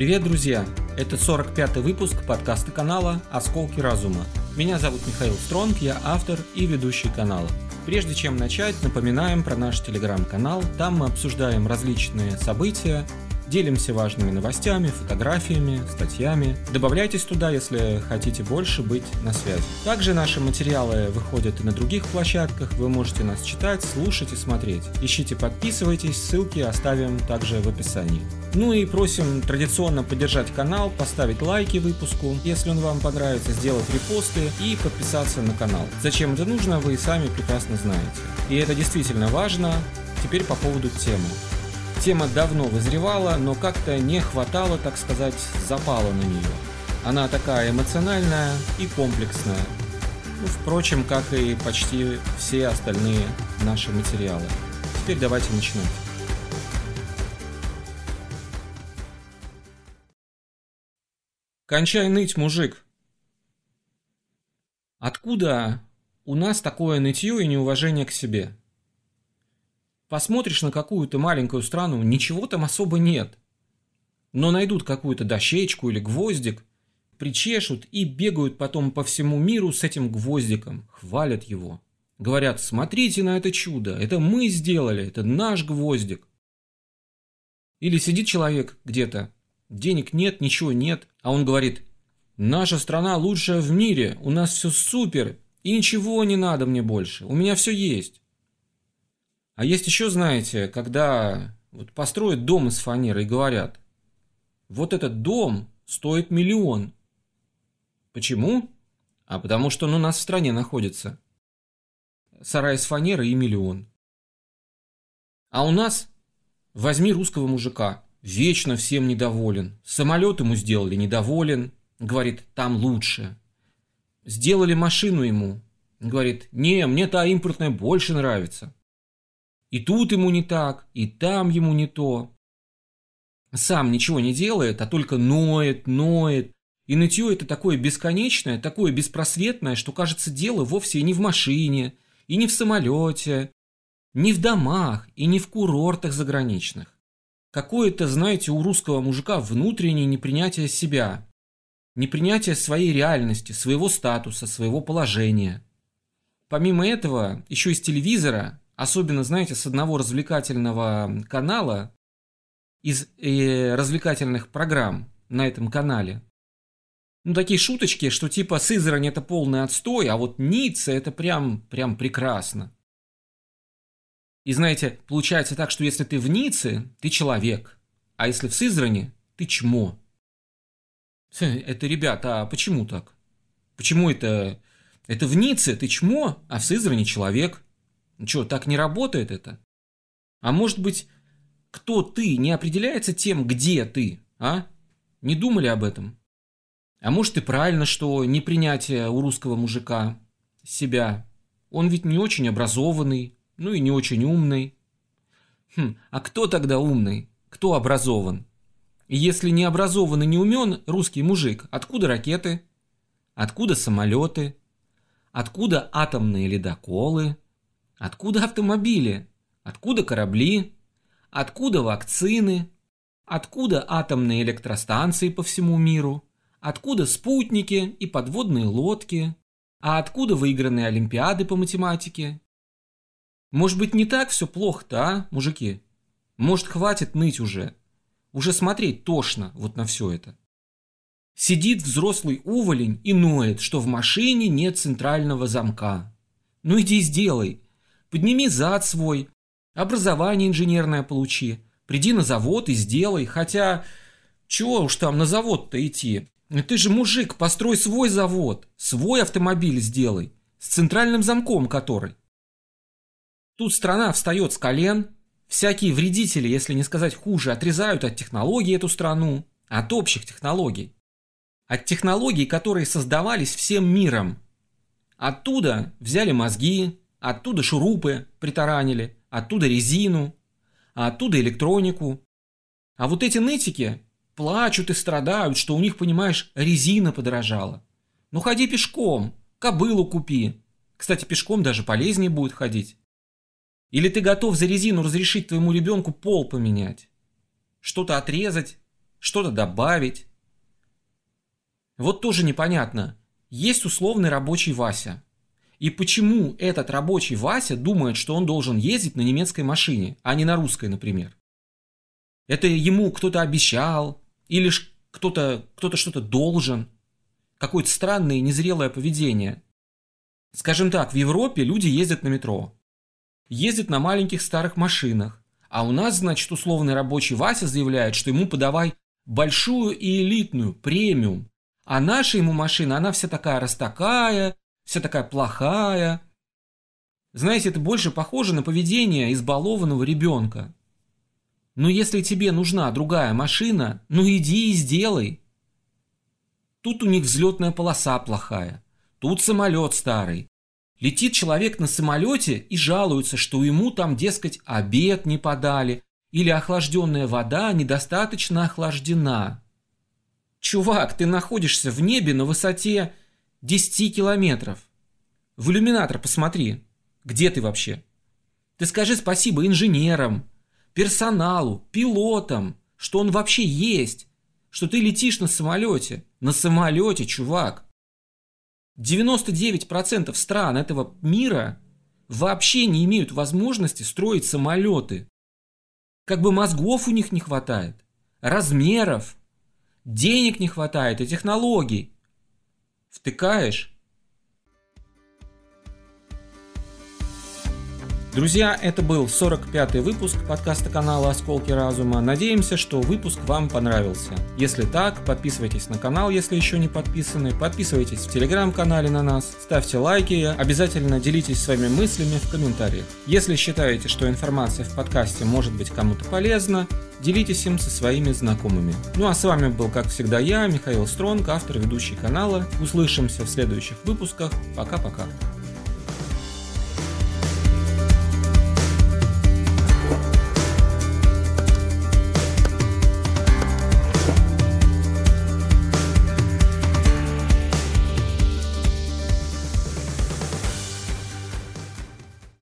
Привет, друзья! Это 45-й выпуск подкаста канала «Осколки разума». Меня зовут Михаил Стронг, я автор и ведущий канала. Прежде чем начать, напоминаем про наш телеграм-канал. Там мы обсуждаем различные события, Делимся важными новостями, фотографиями, статьями. Добавляйтесь туда, если хотите больше быть на связи. Также наши материалы выходят и на других площадках. Вы можете нас читать, слушать и смотреть. Ищите, подписывайтесь, ссылки оставим также в описании. Ну и просим традиционно поддержать канал, поставить лайки выпуску, если он вам понравится, сделать репосты и подписаться на канал. Зачем это нужно, вы и сами прекрасно знаете. И это действительно важно. Теперь по поводу темы. Тема давно вызревала, но как-то не хватало, так сказать, запала на нее. Она такая эмоциональная и комплексная. Ну, впрочем, как и почти все остальные наши материалы. Теперь давайте начинать. Кончай ныть, мужик. Откуда у нас такое нытье и неуважение к себе? Посмотришь на какую-то маленькую страну, ничего там особо нет. Но найдут какую-то дощечку или гвоздик, причешут и бегают потом по всему миру с этим гвоздиком, хвалят его. Говорят, смотрите на это чудо, это мы сделали, это наш гвоздик. Или сидит человек где-то, денег нет, ничего нет, а он говорит, наша страна лучшая в мире, у нас все супер, и ничего не надо мне больше, у меня все есть. А есть еще, знаете, когда вот построят дом из фанеры и говорят, вот этот дом стоит миллион. Почему? А потому что он у нас в стране находится. Сарай из фанеры и миллион. А у нас возьми русского мужика, вечно всем недоволен. Самолет ему сделали, недоволен. Говорит, там лучше. Сделали машину ему. Говорит, не, мне та импортная больше нравится. И тут ему не так, и там ему не то. Сам ничего не делает, а только ноет, ноет. И нытье это такое бесконечное, такое беспросветное, что кажется дело вовсе и не в машине, и не в самолете, не в домах, и не в курортах заграничных. Какое-то, знаете, у русского мужика внутреннее непринятие себя, непринятие своей реальности, своего статуса, своего положения. Помимо этого, еще из телевизора Особенно, знаете, с одного развлекательного канала, из э, развлекательных программ на этом канале. Ну, такие шуточки, что типа Сызрань это полный отстой, а вот Ницца это прям, прям прекрасно. И знаете, получается так, что если ты в Ницце, ты человек, а если в Сызране, ты чмо. Это, ребята, а почему так? Почему это... Это в Ницце ты чмо, а в Сызране человек? Ну что, так не работает это? А может быть, кто ты не определяется тем, где ты, а? Не думали об этом? А может и правильно, что непринятие у русского мужика себя. Он ведь не очень образованный, ну и не очень умный. Хм, а кто тогда умный? Кто образован? Если не образован и не умен русский мужик, откуда ракеты? Откуда самолеты? Откуда атомные ледоколы? Откуда автомобили? Откуда корабли? Откуда вакцины? Откуда атомные электростанции по всему миру? Откуда спутники и подводные лодки? А откуда выигранные олимпиады по математике? Может быть, не так все плохо-то, а, мужики? Может, хватит ныть уже? Уже смотреть тошно вот на все это. Сидит взрослый уволень и ноет, что в машине нет центрального замка. Ну иди сделай, Подними зад свой, образование инженерное получи, приди на завод и сделай, хотя чего уж там на завод-то идти. Ты же мужик, построй свой завод, свой автомобиль сделай, с центральным замком который. Тут страна встает с колен, всякие вредители, если не сказать хуже, отрезают от технологий эту страну, от общих технологий. От технологий, которые создавались всем миром. Оттуда взяли мозги, Оттуда шурупы притаранили, оттуда резину, а оттуда электронику. А вот эти нытики плачут и страдают, что у них, понимаешь, резина подорожала. Ну ходи пешком, кобылу купи. Кстати, пешком даже полезнее будет ходить. Или ты готов за резину разрешить твоему ребенку пол поменять? Что-то отрезать, что-то добавить. Вот тоже непонятно. Есть условный рабочий Вася. И почему этот рабочий Вася думает, что он должен ездить на немецкой машине, а не на русской, например? Это ему кто-то обещал, или кто-то кто что-то должен. Какое-то странное и незрелое поведение. Скажем так, в Европе люди ездят на метро. Ездят на маленьких старых машинах. А у нас, значит, условный рабочий Вася заявляет, что ему подавай большую и элитную, премиум. А наша ему машина, она вся такая растакая, вся такая плохая. Знаете, это больше похоже на поведение избалованного ребенка. Но если тебе нужна другая машина, ну иди и сделай. Тут у них взлетная полоса плохая, тут самолет старый. Летит человек на самолете и жалуется, что ему там, дескать, обед не подали, или охлажденная вода недостаточно охлаждена. Чувак, ты находишься в небе на высоте 10 километров. В иллюминатор посмотри. Где ты вообще? Ты скажи спасибо инженерам, персоналу, пилотам, что он вообще есть, что ты летишь на самолете. На самолете, чувак. 99% стран этого мира вообще не имеют возможности строить самолеты. Как бы мозгов у них не хватает, размеров, денег не хватает и технологий. Втыкаешь Друзья, это был 45-й выпуск подкаста канала «Осколки разума». Надеемся, что выпуск вам понравился. Если так, подписывайтесь на канал, если еще не подписаны, подписывайтесь в телеграм-канале на нас, ставьте лайки, обязательно делитесь своими мыслями в комментариях. Если считаете, что информация в подкасте может быть кому-то полезна, делитесь им со своими знакомыми. Ну а с вами был, как всегда, я, Михаил Стронг, автор и ведущий канала. Услышимся в следующих выпусках. Пока-пока.